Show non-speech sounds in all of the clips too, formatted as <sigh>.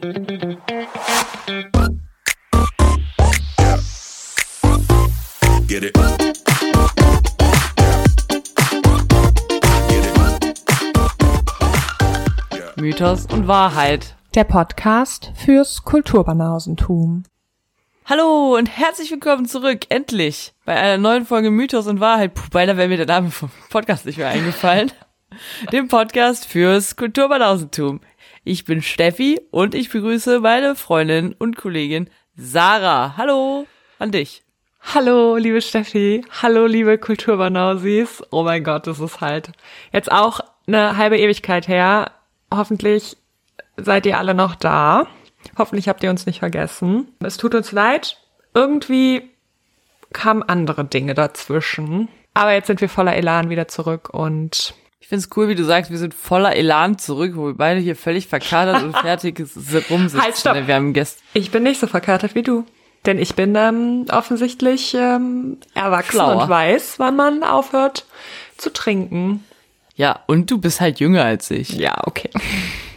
Get it. Mythos und Wahrheit. Der Podcast fürs Kulturbanausentum. Hallo und herzlich willkommen zurück, endlich, bei einer neuen Folge Mythos und Wahrheit. Puh, beinahe wäre mir der Name vom Podcast nicht mehr eingefallen. <laughs> Dem Podcast fürs Kulturbanausentum. Ich bin Steffi und ich begrüße meine Freundin und Kollegin Sarah. Hallo an dich. Hallo, liebe Steffi. Hallo, liebe Kulturbanausis. Oh mein Gott, das ist halt jetzt auch eine halbe Ewigkeit her. Hoffentlich seid ihr alle noch da. Hoffentlich habt ihr uns nicht vergessen. Es tut uns leid. Irgendwie kamen andere Dinge dazwischen. Aber jetzt sind wir voller Elan wieder zurück und Ich find's cool, wie du sagst, wir sind voller Elan zurück, wo wir beide hier völlig verkadert und <laughs> fertig rumsitzen. Halt, stopp. Wir haben Gäste. ich bin nicht so verkatert wie du. Denn ich bin ähm, offensichtlich ähm, erwachsen Schlauer. und weiß, wann man aufhört zu trinken. Ja, und du bist halt jünger als ich. Ja, okay.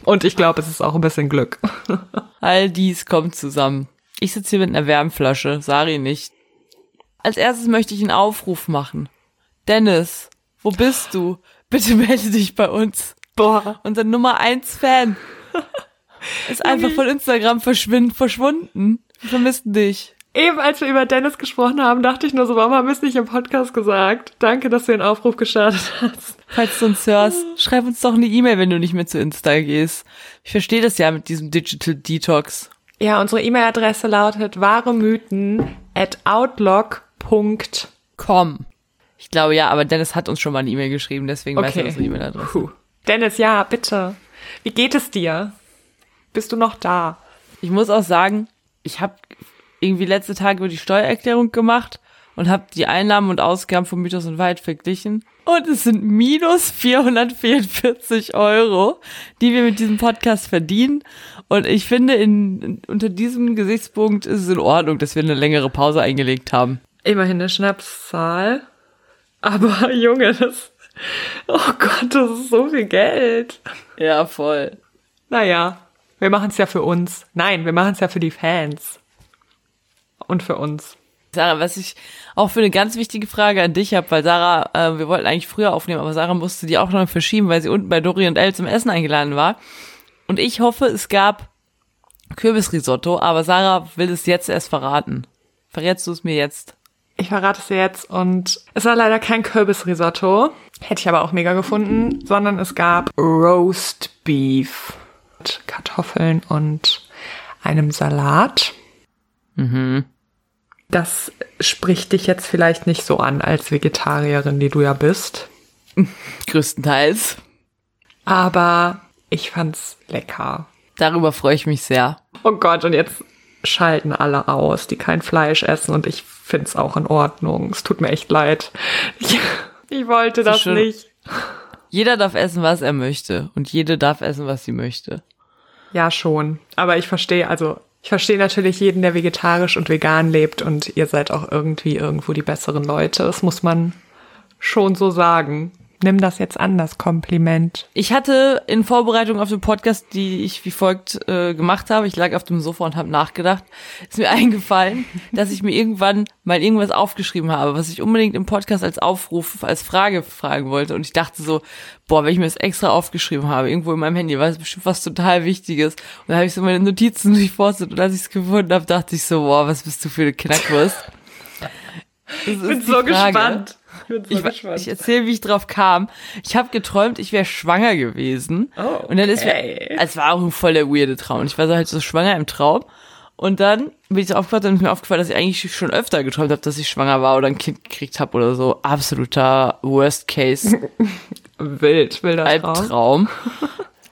Und ich glaube, es ist auch ein bisschen Glück. <laughs> All dies kommt zusammen. Ich sitze hier mit einer Wärmflasche, Sari nicht. Als erstes möchte ich einen Aufruf machen. Dennis, wo bist du? Bitte melde dich bei uns. Boah. Unser Nummer eins Fan. <laughs> Ist einfach von Instagram verschwind, verschwunden. Wir vermissen dich. Eben als wir über Dennis gesprochen haben, dachte ich nur so, warum haben wir es nicht im Podcast gesagt? Danke, dass du den Aufruf gestartet hast. Falls du uns hörst, schreib uns doch eine E-Mail, wenn du nicht mehr zu Insta gehst. Ich verstehe das ja mit diesem Digital Detox. Ja, unsere E-Mail-Adresse lautet wahremythen at outlook.com. Ich glaube ja, aber Dennis hat uns schon mal eine E-Mail geschrieben, deswegen weiß er Okay. unsere E-Mail-Adresse. Dennis, ja, bitte. Wie geht es dir? Bist du noch da? Ich muss auch sagen, ich habe irgendwie letzte Tage über die Steuererklärung gemacht und habe die Einnahmen und Ausgaben von Mythos und Wahrheit verglichen. Und es sind minus 444 Euro, die wir mit diesem Podcast verdienen. Und ich finde, in, in, unter diesem Gesichtspunkt ist es in Ordnung, dass wir eine längere Pause eingelegt haben. Immerhin eine Schnapszahl. Aber <laughs> Junge, das. Oh Gott, das ist so viel Geld. Ja, voll. Naja, wir machen es ja für uns. Nein, wir machen es ja für die Fans. Und für uns. Sarah, was ich auch für eine ganz wichtige Frage an dich habe, weil Sarah, äh, wir wollten eigentlich früher aufnehmen, aber Sarah musste die auch noch verschieben, weil sie unten bei Dori und Elle zum Essen eingeladen war. Und ich hoffe, es gab Kürbisrisotto, aber Sarah will es jetzt erst verraten. Verrätst du es mir jetzt? Ich verrate es dir jetzt und es war leider kein Kürbisrisotto. Hätte ich aber auch mega gefunden, sondern es gab Roast Beef. Mit Kartoffeln und einem Salat. Das spricht dich jetzt vielleicht nicht so an als Vegetarierin, die du ja bist. Größtenteils. Aber ich fand's lecker. Darüber freue ich mich sehr. Oh Gott, und jetzt schalten alle aus, die kein Fleisch essen und ich find's auch in Ordnung. Es tut mir echt leid. Ich, ich wollte das schön. nicht. Jeder darf essen, was er möchte. Und jede darf essen, was sie möchte. Ja, schon. Aber ich verstehe, also ich verstehe natürlich jeden, der vegetarisch und vegan lebt und ihr seid auch irgendwie irgendwo die besseren Leute. Das muss man schon so sagen. Nimm das jetzt an, das Kompliment. Ich hatte in Vorbereitung auf den Podcast, die ich wie folgt äh, gemacht habe, ich lag auf dem Sofa und habe nachgedacht, ist mir <laughs> eingefallen, dass ich mir irgendwann mal irgendwas aufgeschrieben habe, was ich unbedingt im Podcast als Aufruf, als Frage fragen wollte. Und ich dachte so, boah, wenn ich mir das extra aufgeschrieben habe, irgendwo in meinem Handy, war es bestimmt was total Wichtiges. Und da habe ich so meine Notizen <laughs> durchforstet und als ich es gefunden habe, dachte ich so, boah, was bist du für eine Knackwurst. <laughs> Ich bin so gespannt. Ich so ich, erzähle, wie ich drauf kam. Ich habe geträumt, ich wäre schwanger gewesen. Oh, Und dann ist mir, okay. es war auch ein voll der weirde Traum. Ich war so halt so schwanger im Traum. Und dann bin ich so aufgewacht und ist mir aufgefallen, dass ich eigentlich schon öfter geträumt habe, dass ich schwanger war oder ein Kind gekriegt habe oder so. Absoluter Worst Case <laughs> Wild, wilder Traum. Albtraum.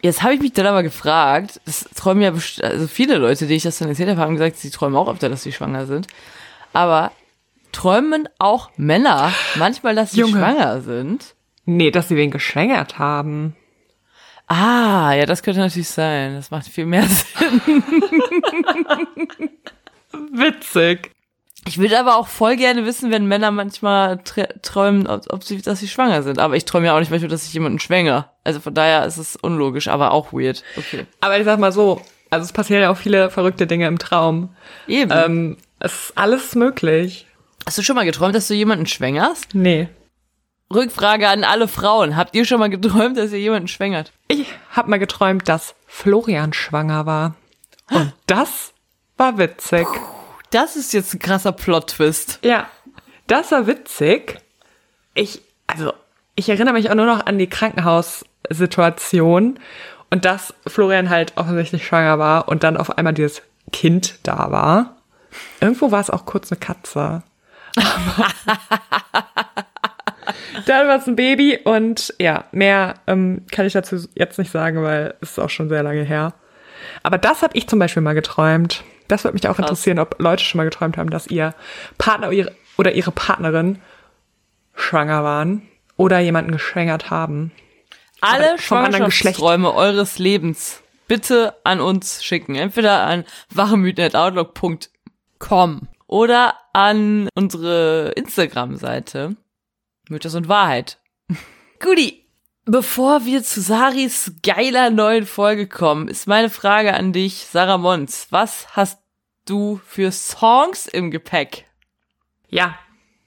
Jetzt habe ich mich dann aber gefragt, das träumen ja also viele Leute, die ich das dann erzählt habe, haben gesagt, sie träumen auch öfter, dass sie schwanger sind. Aber träumen auch Männer manchmal, dass sie Junge. schwanger sind? Nee, dass sie wen geschwängert haben. Ah, ja, das könnte natürlich sein. Das macht viel mehr <laughs> Sinn. Witzig. Ich würde aber auch voll gerne wissen, wenn Männer manchmal tr- träumen, ob, ob sie, dass sie schwanger sind. Aber ich träume ja auch nicht manchmal, dass ich jemanden schwänger. Also von daher ist es unlogisch, aber auch weird. Okay. Aber ich sag mal so, Also es passieren ja auch viele verrückte Dinge im Traum. Eben. Ähm, es ist alles möglich. Hast du schon mal geträumt, dass du jemanden schwängerst? Nee. Rückfrage an alle Frauen. Habt ihr schon mal geträumt, dass ihr jemanden schwängert? Ich habe mal geträumt, dass Florian schwanger war. Und das war witzig. Das ist jetzt ein krasser Plot-Twist. Ja, das war witzig. Ich, also, ich erinnere mich auch nur noch an die Krankenhaussituation und dass Florian halt offensichtlich schwanger war und dann auf einmal dieses Kind da war. Irgendwo war es auch kurz eine Katze. <laughs> dann war es ein Baby und ja, mehr ähm, kann ich dazu jetzt nicht sagen, weil es ist auch schon sehr lange her. Aber das habe ich zum Beispiel mal geträumt. Das würde mich auch interessieren, ob Leute schon mal geträumt haben, dass ihr Partner oder ihre, Partnerin schwanger waren oder jemanden geschwängert haben. Alle. Schwangerschaftsträume eures Lebens bitte an uns schicken. Entweder an wachemythen.outlook.com oder an unsere Instagram-Seite Mythos und Wahrheit. <laughs> Guti, bevor wir zu Saris geiler neuen Folge kommen, ist meine Frage an dich, Sarah Mons. Was hast du für Songs im Gepäck? Ja,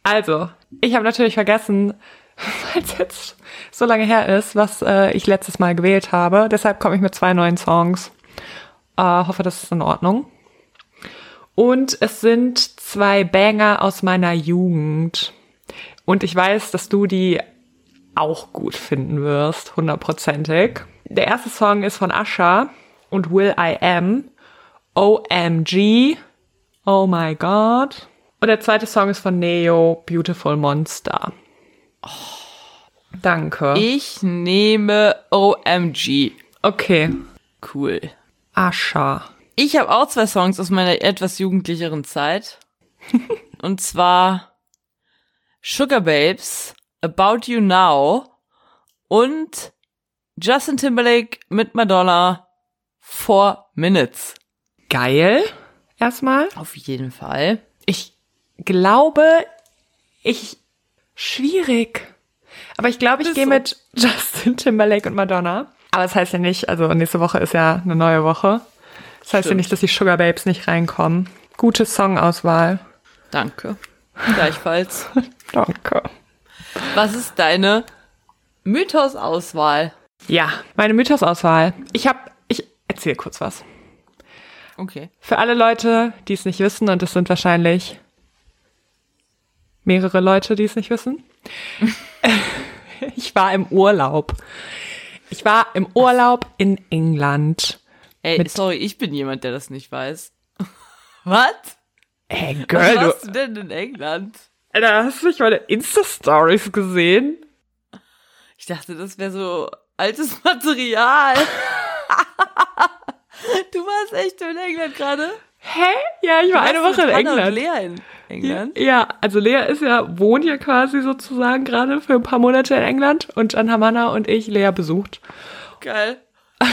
also, ich habe natürlich vergessen, <laughs> weil es jetzt so lange her ist, was äh, ich letztes Mal gewählt habe. Deshalb komme ich mit zwei neuen Songs. Äh, hoffe, das ist in Ordnung. Und es sind zwei Banger aus meiner Jugend. Und ich weiß, dass du die auch gut finden wirst, hundertprozentig. Der erste Song ist von Asha und Will I Am. OMG. Oh my God. Und der zweite Song ist von Neo, Beautiful Monster. Danke. Ich nehme OMG. Okay. Cool. Asha. Ich habe auch zwei Songs aus meiner etwas jugendlicheren Zeit. <laughs> Und zwar Sugar Babes, About You Now und Justin Timberlake mit Madonna, Four Minutes. Geil. Erstmal. Auf jeden Fall. Ich glaube, ich schwierig. Aber ich glaube, ich gehe mit <laughs> Justin Timberlake und Madonna. Aber das heißt ja nicht, also nächste Woche ist ja eine neue Woche. Das heißt ja Stimmt. nicht, dass die Sugar Babes nicht reinkommen. Gute Songauswahl. Danke. Gleichfalls. <laughs> Danke. Was ist deine Mythos-Auswahl? Ja, meine Mythosauswahl. Ich habe, ich erzähle kurz was. Okay. Für alle Leute, die es nicht wissen, und es sind wahrscheinlich mehrere Leute, die es nicht wissen. <laughs> ich war im Urlaub. Ich war im Urlaub in England. Ey, sorry, ich bin jemand, der das nicht weiß. <laughs> Was? Hey, Was Girl, du, warst du denn in England? Alter, hast du nicht meine Insta-Stories gesehen? Ich dachte, das wäre so altes <laughs> Material. du warst echt in England gerade? Hä? Ja, ich war eine Woche in Hannah und England. Lea in England? Ja, also Lea ist ja, wohnt ja quasi sozusagen gerade für ein paar Monate in England und dann haben Hannah und ich Lea besucht. Geil. <laughs>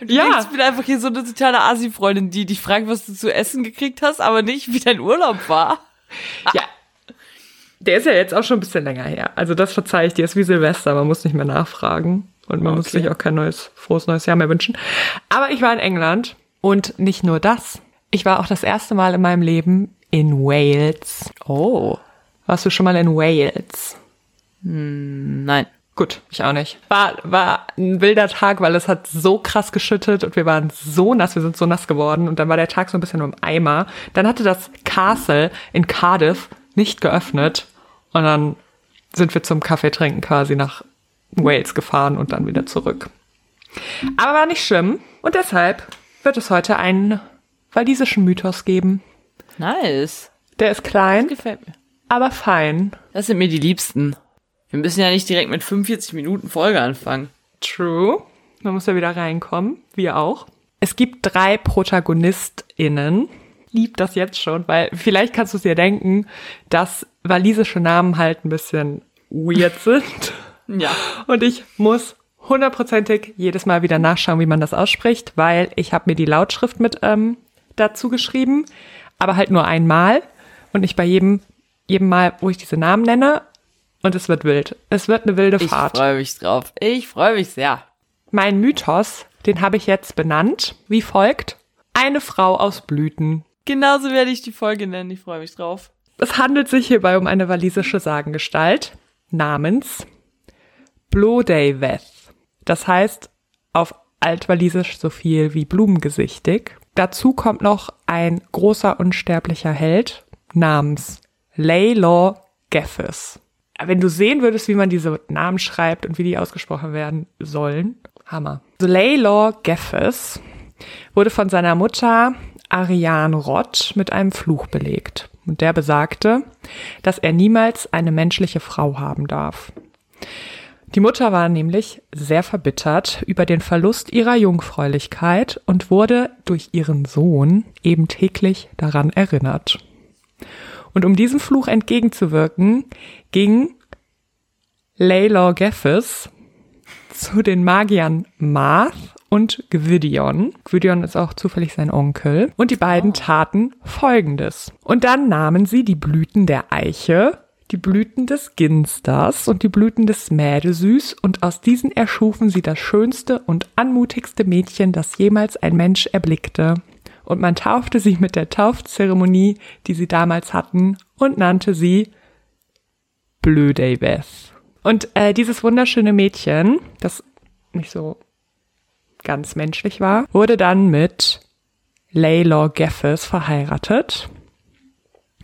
Und du Ja. ich bin einfach hier so eine totale Asi-Freundin, die dich fragt, was du zu essen gekriegt hast, aber nicht, wie dein Urlaub war. <laughs> Ja. Der ist ja jetzt auch schon ein bisschen länger her. Also das verzeihe ich dir, ist wie Silvester, man muss nicht mehr nachfragen und man muss Okay. sich auch kein neues, frohes neues Jahr mehr wünschen. Aber ich war in England und nicht nur das. Ich war auch das erste Mal in meinem Leben in Wales. Oh. Warst du schon mal in Wales? Nein. Gut, ich auch nicht. War, war ein wilder Tag, weil es hat so krass geschüttet und wir waren so nass, wir sind so nass geworden und dann war der Tag so ein bisschen im Eimer. Dann hatte das Castle in Cardiff nicht geöffnet und dann sind wir zum Kaffee trinken quasi nach Wales gefahren und dann wieder zurück. Aber war nicht schlimm und deshalb wird es heute einen walisischen Mythos geben. Nice. Der ist klein, Gefällt mir. aber fein. Das sind mir die Liebsten. Wir müssen ja nicht direkt mit 45 Minuten Folge anfangen. True. Man muss ja wieder reinkommen. Wir auch. Es gibt drei ProtagonistInnen. Lieb das jetzt schon, weil vielleicht kannst du es dir denken, dass walisische Namen halt ein bisschen weird <laughs> sind. Ja. Und ich muss hundertprozentig jedes Mal wieder nachschauen, wie man das ausspricht, weil ich habe mir die Lautschrift mit ähm, dazu geschrieben, aber halt nur einmal und nicht bei jedem, jedem Mal, wo ich diese Namen nenne. Und es wird wild. Es wird eine wilde Ich Fahrt. freue mich drauf. Ich freue mich sehr. Mein Mythos den habe ich jetzt benannt, wie folgt. Eine Frau aus Blüten. Genauso werde ich die Folge nennen. Ich freue mich drauf. Es handelt sich hierbei um eine walisische Sagengestalt namens Blodeuwedd. Das heißt auf altwalisisch so viel wie blumengesichtig. Dazu kommt noch ein großer unsterblicher Held namens Laylor Geffes. Wenn du sehen würdest, wie man diese Namen schreibt und wie die ausgesprochen werden sollen, Hammer. Laylor Geffes wurde von seiner Mutter Ariane Rott mit einem Fluch belegt. Und der besagte, dass er niemals eine menschliche Frau haben darf. Die Mutter war nämlich sehr verbittert über den Verlust ihrer Jungfräulichkeit und wurde durch ihren Sohn eben täglich daran erinnert. Und um diesem Fluch entgegenzuwirken, ging Laylor Geffes zu den Magiern Marth und Gwydion. Gwydion ist auch zufällig sein Onkel. Und die beiden taten Folgendes. Und dann nahmen sie die Blüten der Eiche, die Blüten des Ginsters und die Blüten des Mädesüß und aus diesen erschufen sie das schönste und anmutigste Mädchen, das jemals ein Mensch erblickte. Und man taufte sie mit der Taufzeremonie, die sie damals hatten, und nannte sie Blödaveth. Und äh, dieses wunderschöne Mädchen, das nicht so ganz menschlich war, wurde dann mit Laylor Geffes verheiratet.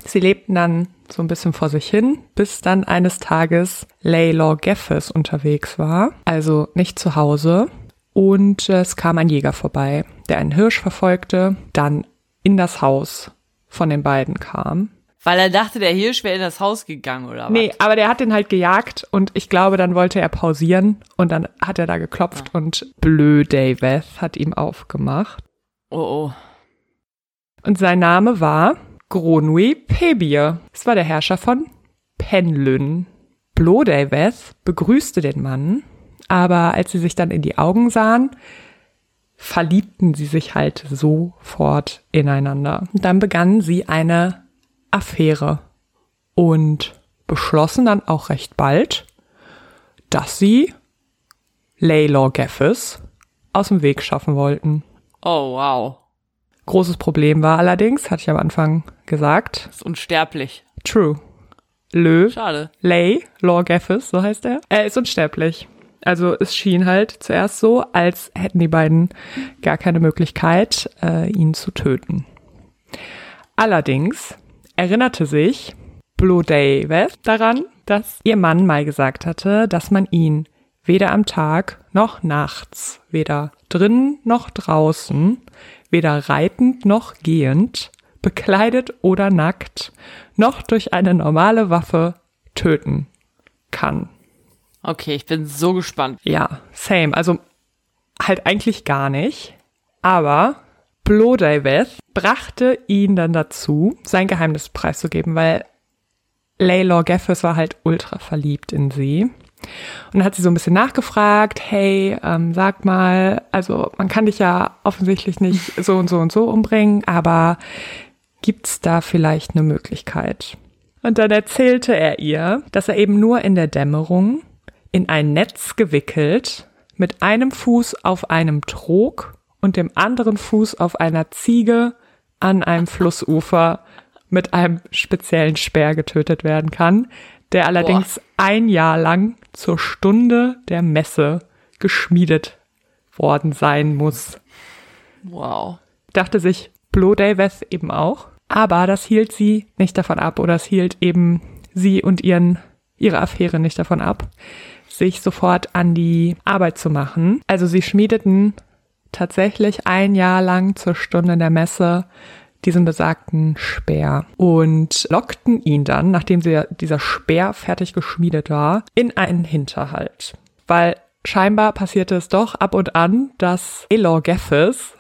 Sie lebten dann so ein bisschen vor sich hin, bis dann eines Tages Laylor Geffes unterwegs war, also nicht zu Hause. Und es kam ein Jäger vorbei, der einen Hirsch verfolgte, dann in das Haus von den beiden kam. Weil er dachte, der Hirsch wäre in das Haus gegangen, oder was? Nee, aber der hat den halt gejagt und ich glaube, dann wollte er pausieren und dann hat er da geklopft Ja. und Blö Daveth hat ihm aufgemacht. Oh, oh. Und sein Name war Gronwy Pebir. Es war der Herrscher von Penlyn. Blodaveth begrüßte den Mann, aber als sie sich dann in die Augen sahen, verliebten sie sich halt sofort ineinander. Dann begannen sie eine Affäre und beschlossen dann auch recht bald, dass sie Laylor Geffes aus dem Weg schaffen wollten. Oh, wow. Großes Problem war allerdings, hatte ich am Anfang gesagt, Das ist unsterblich. True. Lö, Schade. Lay, Lord Geffes, so heißt er. Er ist unsterblich. Also es schien halt zuerst so, als hätten die beiden gar keine Möglichkeit, äh, ihn zu töten. Allerdings erinnerte sich Blodaveth daran, dass ihr Mann mal gesagt hatte, dass man ihn weder am Tag noch nachts, weder drinnen noch draußen, weder reitend noch gehend, bekleidet oder nackt, noch durch eine normale Waffe töten kann. Okay, ich bin so gespannt. Ja, same. Also halt eigentlich gar nicht. Aber Blodaveth brachte ihn dann dazu, sein Geheimnis preiszugeben, weil Laylor Geffes war halt ultra verliebt in sie. Und dann hat sie so ein bisschen nachgefragt, hey, ähm, sag mal, also man kann dich ja offensichtlich nicht so und so und so umbringen, aber gibt's da vielleicht eine Möglichkeit? Und dann erzählte er ihr, dass er eben nur in der Dämmerung in ein Netz gewickelt, mit einem Fuß auf einem Trog und dem anderen Fuß auf einer Ziege an einem Flussufer mit einem speziellen Speer getötet werden kann, der allerdings ein Jahr lang zur Stunde der Messe geschmiedet worden sein muss. Wow. Dachte sich Blodaveth eben auch. Aber das hielt sie nicht davon ab oder es hielt eben sie und ihren, ihre Affäre nicht davon ab, sich sofort an die Arbeit zu machen. Also sie schmiedeten tatsächlich ein Jahr lang zur Stunde der Messe diesen besagten Speer und lockten ihn dann, nachdem sie, dieser Speer fertig geschmiedet war, in einen Hinterhalt. Weil scheinbar passierte es doch ab und an, dass Elor Geffes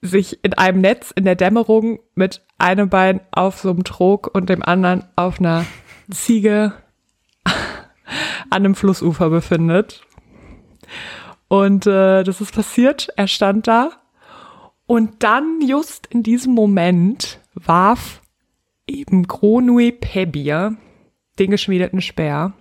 sich in einem Netz in der Dämmerung mit einem Bein auf so einem Trog und dem anderen auf einer Ziege an einem Flussufer befindet. Und äh, das ist passiert. Er stand da. Und dann, just in diesem Moment, warf eben Gronwy Pebir den geschmiedeten Speer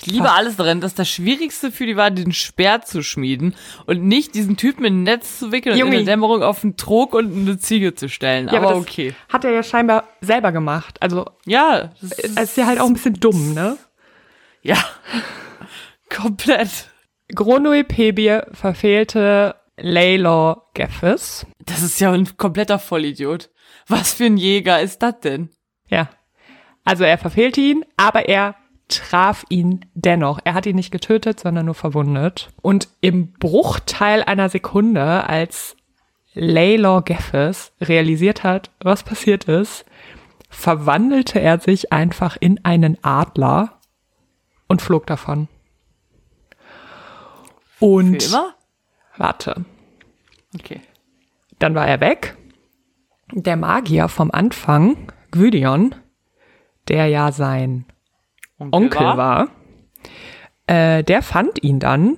Ich liebe alles darin, dass das Schwierigste für die war, den Speer zu schmieden und nicht diesen Typen in ein Netz zu wickeln Junge. und in der Dämmerung auf einen Trog und eine Ziege zu stellen. Ja, aber, das okay. Hat er ja scheinbar selber gemacht. Also, Ja, das es ist ja halt auch ein bisschen dumm, ne? Ja. Komplett. Gronoepebie verfehlte Laylor Geffes. Das ist ja ein kompletter Vollidiot. Was für ein Jäger ist das denn? Ja. Also er verfehlte ihn, aber er traf ihn dennoch. Er hat ihn nicht getötet, sondern nur verwundet. Und im Bruchteil einer Sekunde, als Laylor Geffes realisiert hat, was passiert ist, verwandelte er sich einfach in einen Adler und flog davon. Und Für immer? warte, Okay. dann war er weg. Der Magier vom Anfang, Gwydion, der ja sein Onkel war, äh, der fand ihn dann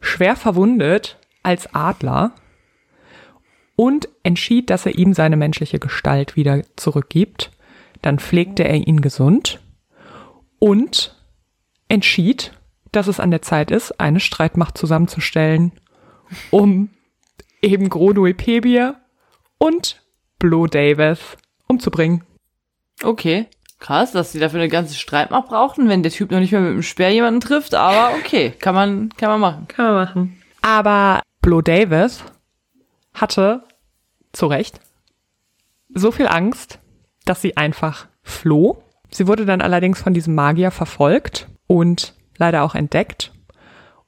schwer verwundet als Adler und entschied, dass er ihm seine menschliche Gestalt wieder zurückgibt. Dann pflegte er ihn gesund und entschied, dass es an der Zeit ist, eine Streitmacht zusammenzustellen, um eben Gronoepebie und Blue Davis umzubringen. Okay. Krass, dass sie dafür eine ganze Streitmacht brauchten, wenn der Typ noch nicht mehr mit dem Speer jemanden trifft, aber okay, kann man, kann man machen. Kann man machen. Aber Blue Davis hatte zu Recht so viel Angst, dass sie einfach floh. Sie wurde dann allerdings von diesem Magier verfolgt und leider auch entdeckt.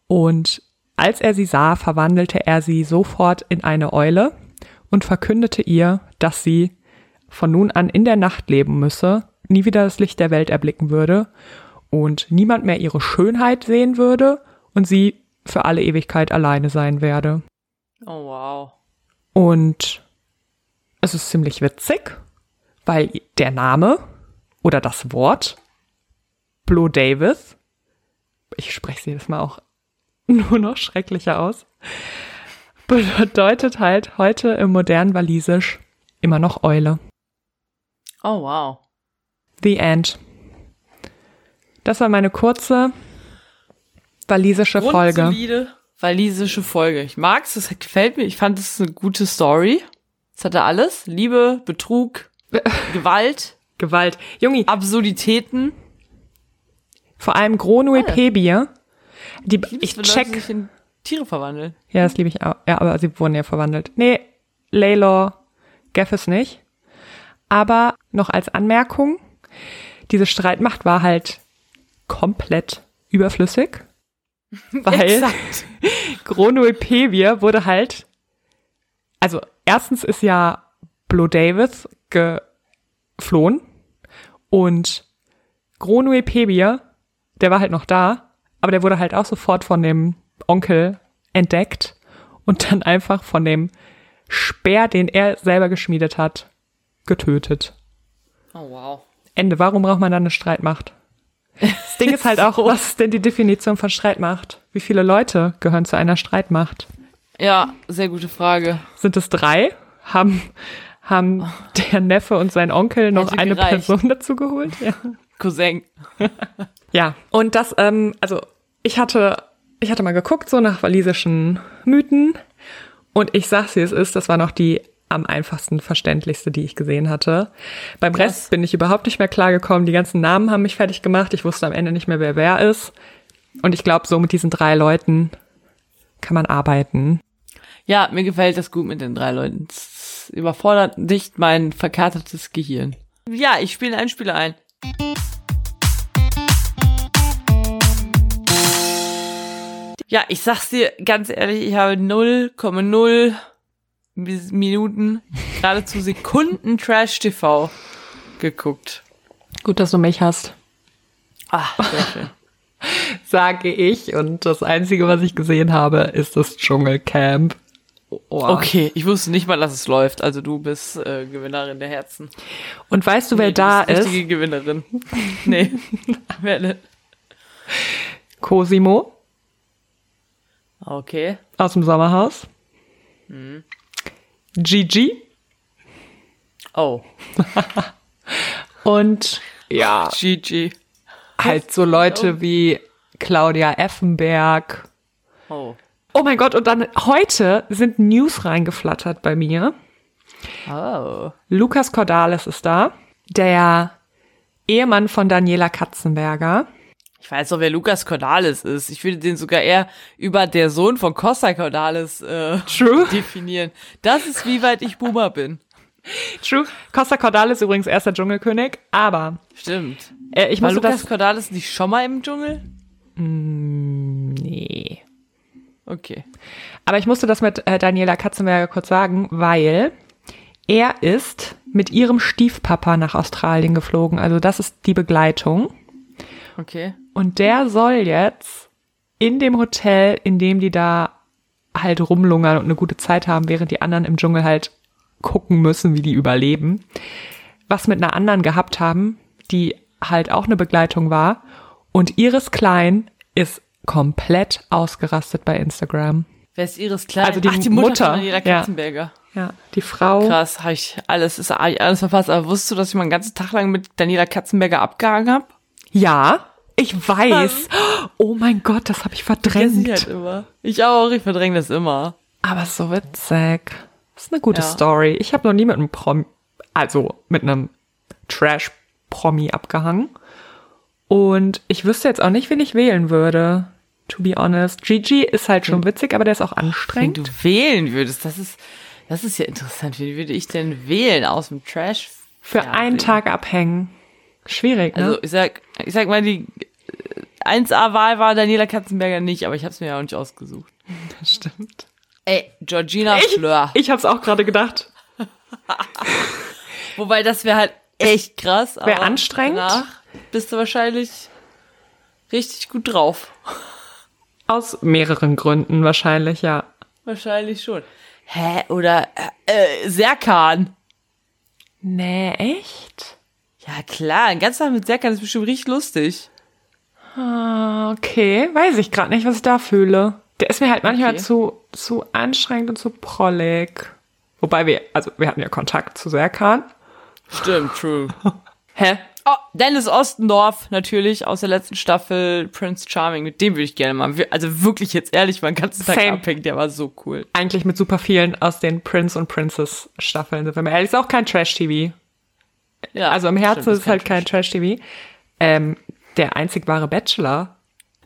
Und als er sie sah, verwandelte er sie sofort in eine Eule und verkündete ihr, dass sie von nun an in der Nacht leben müsse, nie wieder das Licht der Welt erblicken würde und niemand mehr ihre Schönheit sehen würde und sie für alle Ewigkeit alleine sein werde. Oh wow. Und es ist ziemlich witzig, weil der Name oder das Wort Blue Davis, ich spreche sie jetzt mal auch <laughs> nur noch schrecklicher aus, bedeutet halt heute im modernen Walisisch immer noch Eule. Oh wow. The End. Das war meine kurze walisische Folge. Walisische Folge. Ich mag's, es gefällt mir. Ich fand es eine gute Story. Es hatte alles. Liebe, Betrug, <laughs> Gewalt, Gewalt. Jungi, Absurditäten. Vor allem Gronoepebie. Die, lieb's, ich wenn Leute check. sich in Tiere verwandeln. Ja, das liebe ich auch. Ja, aber sie wurden ja verwandelt. Nee, Laylor Geffes nicht. Aber noch als Anmerkung, diese Streitmacht war halt komplett überflüssig. <laughs> Weil Exakt. <laughs> Gronoepebie wurde halt, also erstens ist ja Blue Davis geflohen und Gronoepebie, der war halt noch da, aber der wurde halt auch sofort von dem Onkel entdeckt und dann einfach von dem Speer, den er selber geschmiedet hat, getötet. Oh wow. Ende. Warum braucht man dann eine Streitmacht? Das Ding <laughs> ist halt auch, was ist denn die Definition von Streitmacht? Wie viele Leute gehören zu einer Streitmacht? Ja, sehr gute Frage. Sind es drei? Haben, haben der Neffe und sein Onkel noch Hätte eine gereicht. Person dazu geholt? Ja. Cousin. <laughs> Ja, und das, ähm, also ich hatte, ich hatte mal geguckt so nach walisischen Mythen und ich sag's wie es ist, das war noch die am einfachsten verständlichste, die ich gesehen hatte. Beim Krass. Rest bin ich überhaupt nicht mehr klargekommen. Die ganzen Namen haben mich fertig gemacht. Ich wusste am Ende nicht mehr, wer wer ist. Und ich glaube, so mit diesen drei Leuten kann man arbeiten. Ja, mir gefällt das gut mit den drei Leuten. Es überfordert nicht mein verkatertes Gehirn. Ja, ich spiele einen Spieler ein. Ja, ich sag's dir ganz ehrlich, ich habe 0,0 Mis- Minuten, geradezu Sekunden Trash-TV geguckt. Gut, dass du mich hast. Ah, sehr schön. <laughs> Sage ich. Und das Einzige, was ich gesehen habe, ist das Dschungelcamp. Oh. Okay, ich wusste nicht mal, dass es läuft. Also du bist äh, Gewinnerin der Herzen. Und weißt du, wer Nee, du da bist ist? Richtige Gewinnerin. <laughs> nee. Wer denn? Cosimo Okay. aus dem Sommerhaus. Gigi. Oh. <laughs> Und ja, GG. halt so Leute wie Claudia Effenberg. Oh. Oh mein Gott, und dann heute sind News reingeflattert bei mir. Oh. Lukas Cordalis ist da, der Ehemann von Daniela Katzenberger. Ich weiß doch, wer Lukas Cordalis ist. Ich würde den sogar eher über der Sohn von Costa Cordalis äh, True. definieren. Das ist, wie weit ich Boomer bin. True. Costa Cordalis übrigens erster Dschungelkönig, aber Stimmt. äh, ich War Lukas das... Cordalis nicht schon mal im Dschungel? Nee. Okay. Aber ich musste das mit äh, Daniela Katzenberger kurz sagen, weil er ist mit ihrem Stiefpapa nach Australien geflogen. Also das ist die Begleitung. Okay. Und der soll jetzt in dem Hotel, in dem die da halt rumlungern und eine gute Zeit haben, während die anderen im Dschungel halt gucken müssen, wie die überleben, was mit einer anderen gehabt haben, die halt auch eine Begleitung war. Und Iris Klein ist komplett ausgerastet bei Instagram. Wer ist Iris Klein? Also die Ach, die Mutter, Mutter, von Daniela ja. Katzenberger. Ja, die Frau. Krass, habe ich alles, ist alles verpasst. Aber wusstest du, dass ich mal einen ganzen Tag lang mit Daniela Katzenberger abgehangen habe? Ja, ich weiß. Oh mein Gott, das habe ich verdrängt. halt immer. Ich auch, ich verdränge das immer. Aber so witzig. Das ist eine gute Ja. Story. Ich habe noch nie mit einem Promi, also mit einem Trash-Promi abgehangen. Und ich wüsste jetzt auch nicht, wen ich wählen würde. To be honest. Gigi ist halt schon witzig, aber der ist auch Wenn anstrengend. du wählen würdest, das ist, das ist ja interessant. Wen würde ich denn wählen aus dem Trash? Für einen Tag abhängen. Schwierig, ne? Also ich sag, ich sag mal, die äh, 1A-Wahl war Daniela Katzenberger nicht, aber ich habe es mir ja auch nicht ausgesucht. das stimmt. Ey, Georgina Ich, Fleur. ich habe es auch gerade gedacht. <laughs> Wobei das wäre halt echt krass. Wär aber anstrengend. Danach bist du wahrscheinlich richtig gut drauf. Aus mehreren Gründen wahrscheinlich, ja. Wahrscheinlich schon. Hä? Oder äh, Serkan. Nee, echt? Ja klar, ein ganzer Tag mit Serkan ist bestimmt richtig lustig. Ah, okay. Weiß ich gerade nicht, was ich da fühle. Der ist mir halt manchmal Okay. zu, zu anstrengend und zu prollig. Wobei wir, also wir hatten ja Kontakt zu Serkan. Stimmt, true. <laughs> Hä? Oh, Dennis Ostendorf, natürlich, aus der letzten Staffel, Prince Charming, mit dem würde ich gerne mal, also wirklich jetzt ehrlich, mal einen ganzen Tag Same. abhängen, der war so cool. Eigentlich mit super vielen aus den Prince und Princess Staffeln. Sind wir mal ehrlich, ist auch kein Trash-TV. Ja, Also im Herzen stimmt, ist es halt kein Trash-TV. Ähm, der einzig wahre Bachelor.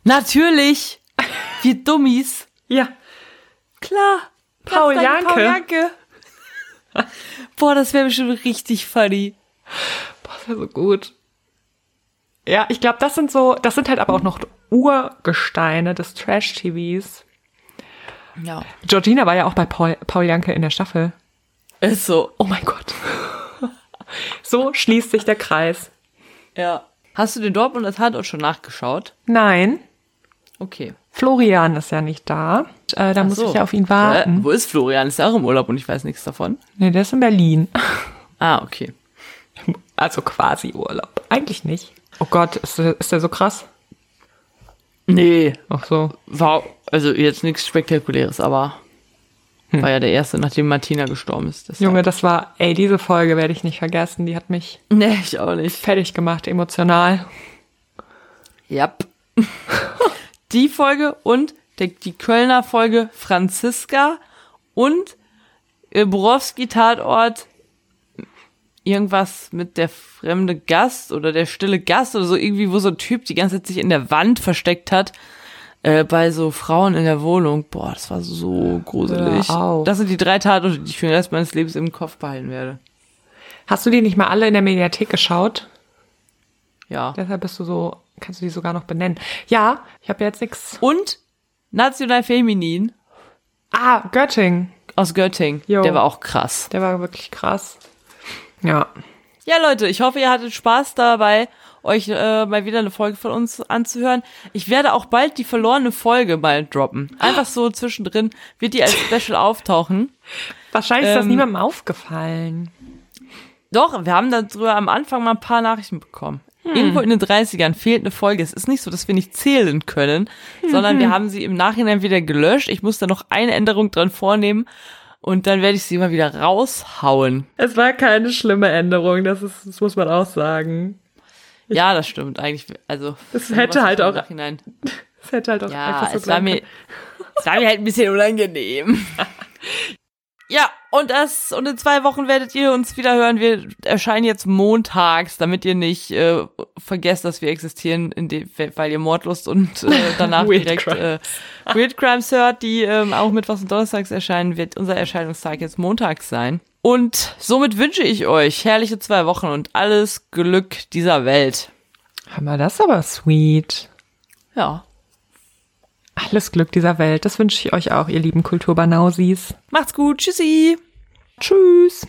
Natürlich! Wir Dummies. <laughs> Ja. Klar. Paul dank Paul Janke. Janke. <laughs> Boah, das wäre bestimmt richtig funny. So gut. Ja, ich glaube, das sind so, das sind halt aber auch noch Urgesteine des Trash-TVs. Ja. Georgina war ja auch bei Paul, Paul Janke in der Staffel. Ist so. Oh mein Gott. <laughs> so schließt sich der Kreis. Ja. Hast du den Dortmunder Tatort schon nachgeschaut? Nein, Okay. Florian ist ja nicht da. Äh, da Ach muss so. ich ja auf ihn Äh, warten. wo ist Florian? Ist er auch im Urlaub und ich weiß nichts davon? Nee, der ist in Berlin. Ah, okay. <laughs> Also quasi Urlaub. Eigentlich nicht. Oh Gott, ist der, ist der so krass? Nee, Ach so. war also jetzt nichts Spektakuläres, aber war ja der erste, nachdem Martina gestorben ist. deshalb. Junge, das war, ey, diese Folge werde ich nicht vergessen. Die hat mich Nee, ich auch nicht. fertig gemacht, emotional. Yep. <laughs> die Folge und der, die Kölner Folge Franziska und äh, Borowski Tatort irgendwas mit der fremde Gast oder der stille Gast oder so irgendwie, wo so ein Typ die ganze Zeit sich in der Wand versteckt hat äh, bei so Frauen in der Wohnung. Boah, das war so gruselig. Das sind die drei Tatorte, die ich für den Rest meines Lebens im Kopf behalten werde. Hast du die nicht mal alle in der Mediathek geschaut? Ja. Deshalb bist du so, kannst du die sogar noch benennen. Ja, ich habe jetzt nix. Und National Feminin Ah, Göttingen. aus Göttingen. Jo. Der war auch krass. Der war wirklich krass. Ja. Ja, Leute, ich hoffe, ihr hattet Spaß dabei, euch äh, mal wieder eine Folge von uns anzuhören. Ich werde auch bald die verlorene Folge mal droppen. Einfach so zwischendrin wird die als <laughs> Special auftauchen. Wahrscheinlich ist das Ähm, niemandem aufgefallen. Doch, wir haben darüber am Anfang mal ein paar Nachrichten bekommen. Irgendwo in den 30ern fehlt eine Folge. Es ist nicht so, dass wir nicht zählen können, sondern wir haben sie im Nachhinein wieder gelöscht. Ich muss da noch eine Änderung dran vornehmen und dann werde ich sie immer wieder raushauen. Es war keine schlimme Änderung, das, ist, das muss man auch sagen. Ja, das stimmt eigentlich. Also Es hätte ich halt auch- Nachhinein <laughs> Das hätte halt auch Ja, einfach so es war mir, es war mir halt ein bisschen unangenehm. <laughs> Ja, und das, und in zwei Wochen werdet ihr uns wieder hören. Wir erscheinen jetzt montags, damit ihr nicht äh, vergesst, dass wir existieren, in dem, weil ihr Mordlust und äh, <laughs> danach direkt Crimes. äh, Weird Crimes hört, die ähm, auch mittwochs und donnerstags erscheinen, wird unser Erscheinungstag jetzt montags sein. Und somit wünsche ich euch herrliche zwei Wochen und alles Glück dieser Welt. Hammer, das ist aber sweet. Ja. Alles Glück dieser Welt. Das wünsche ich euch auch, ihr lieben Kulturbanausis. Macht's gut. Tschüssi. Tschüss.